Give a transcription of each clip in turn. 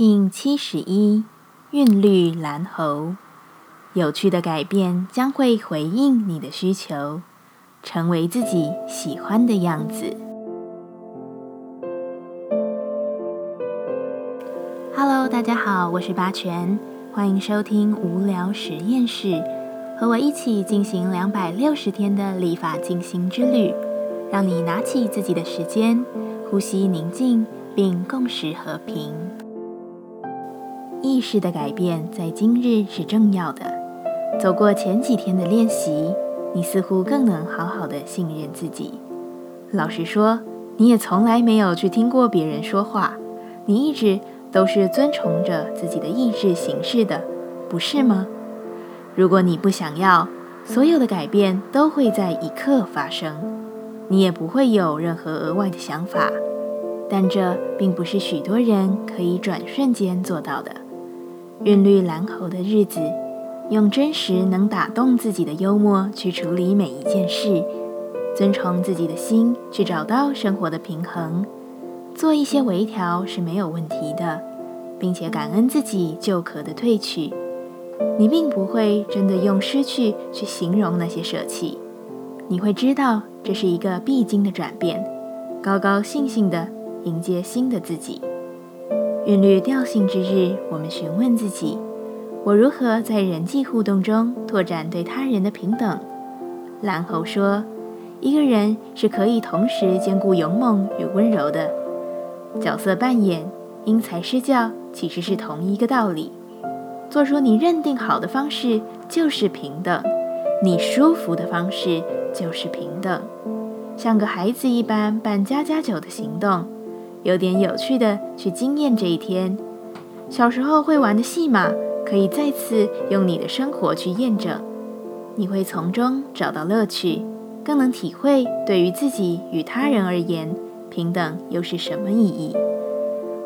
King 七十一韵律蓝猴，有趣的改变将会回应你的需求，成为自己喜欢的样子。Hello，大家好，我是八全，欢迎收听无聊实验室，和我一起进行两百六十天的立法进行之旅，让你拿起自己的时间，呼吸宁静，并共识和平。意识的改变在今日是重要的。走过前几天的练习，你似乎更能好好的信任自己。老实说，你也从来没有去听过别人说话，你一直都是遵从着自己的意志行事的，不是吗？如果你不想要，所有的改变都会在一刻发生，你也不会有任何额外的想法。但这并不是许多人可以转瞬间做到的。韵律蓝猴的日子，用真实能打动自己的幽默去处理每一件事，遵从自己的心去找到生活的平衡，做一些微调是没有问题的，并且感恩自己就可的褪去。你并不会真的用失去去形容那些舍弃，你会知道这是一个必经的转变，高高兴兴的迎接新的自己。韵律调性之日，我们询问自己：我如何在人际互动中拓展对他人的平等？蓝猴说：一个人是可以同时兼顾勇猛与温柔的。角色扮演、因材施教，其实是同一个道理。做出你认定好的方式就是平等，你舒服的方式就是平等。像个孩子一般办家家酒的行动。有点有趣的，去惊艳这一天。小时候会玩的戏码，可以再次用你的生活去验证。你会从中找到乐趣，更能体会对于自己与他人而言，平等又是什么意义。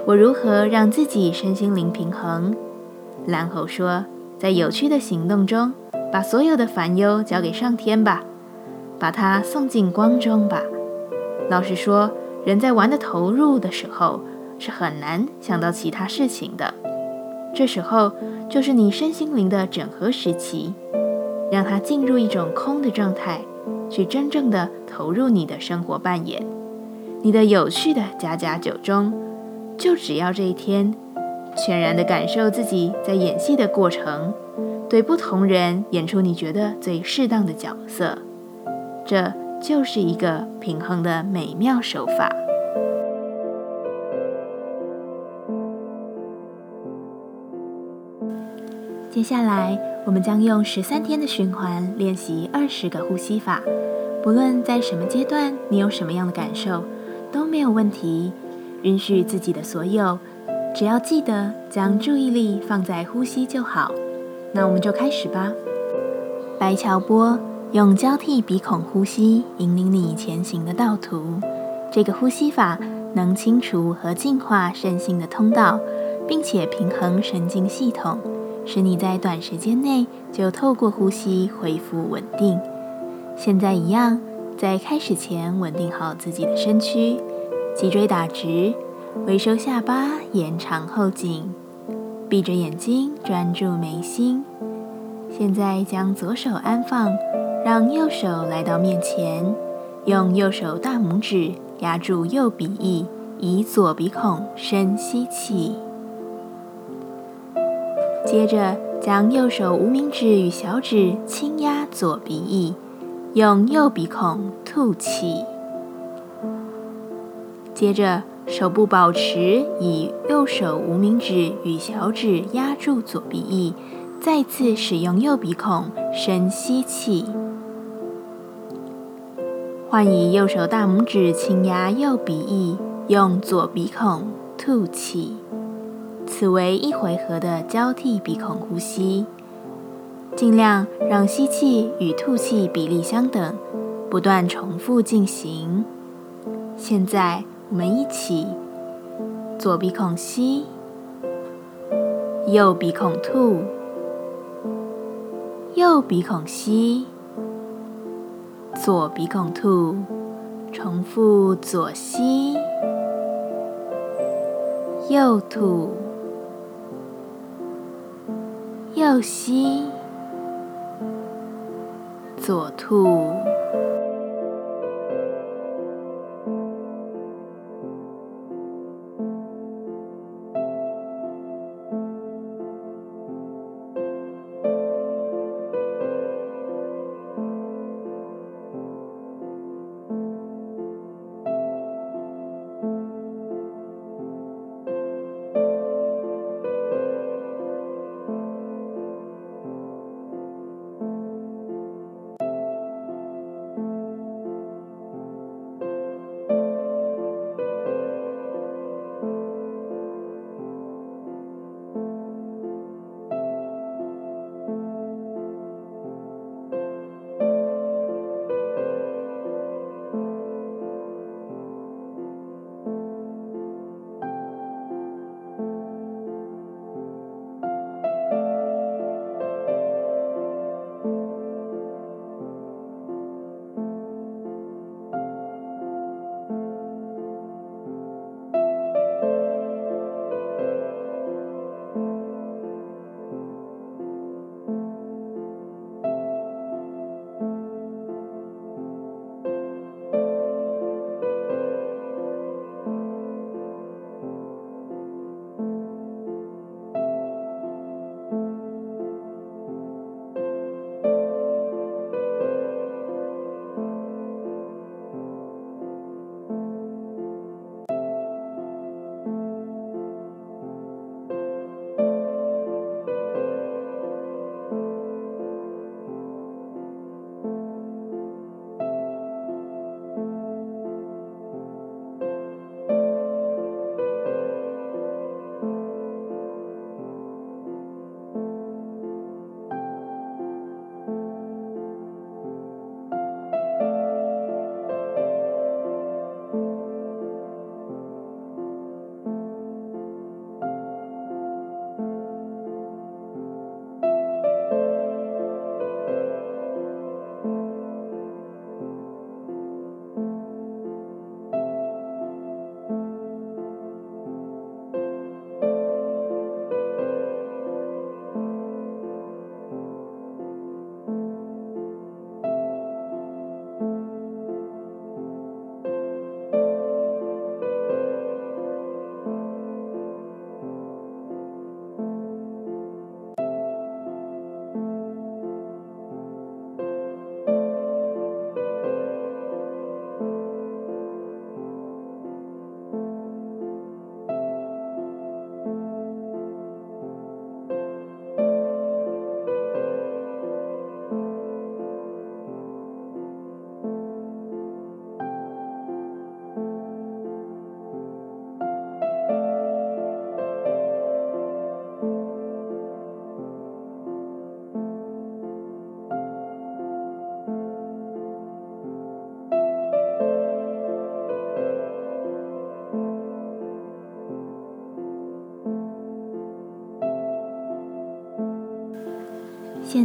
我如何让自己身心灵平衡？蓝猴说，在有趣的行动中，把所有的烦忧交给上天吧，把它送进光中吧。老实说。人在玩的投入的时候，是很难想到其他事情的。这时候就是你身心灵的整合时期，让它进入一种空的状态，去真正的投入你的生活扮演，你的有趣的家家酒中，就只要这一天，全然的感受自己在演戏的过程，对不同人演出你觉得最适当的角色，这。就是一个平衡的美妙手法。接下来，我们将用十三天的循环练习二十个呼吸法。不论在什么阶段，你有什么样的感受，都没有问题。允许自己的所有，只要记得将注意力放在呼吸就好。那我们就开始吧。白乔波。用交替鼻孔呼吸引领你前行的道途。这个呼吸法能清除和净化身心的通道，并且平衡神经系统，使你在短时间内就透过呼吸恢复稳定。现在一样，在开始前稳定好自己的身躯，脊椎打直，微收下巴，延长后颈，闭着眼睛专注眉心。现在将左手安放。让右手来到面前，用右手大拇指压住右鼻翼，以左鼻孔深吸气。接着将右手无名指与小指轻压左鼻翼，用右鼻孔吐气。接着手部保持以右手无名指与小指压住左鼻翼，再次使用右鼻孔深吸气。换以右手大拇指轻压右鼻翼，用左鼻孔吐气。此为一回合的交替鼻孔呼吸，尽量让吸气与吐气比例相等，不断重复进行。现在我们一起，左鼻孔吸，右鼻孔吐，右鼻孔吸。左鼻孔吐重复左吸右吐右吸左吐。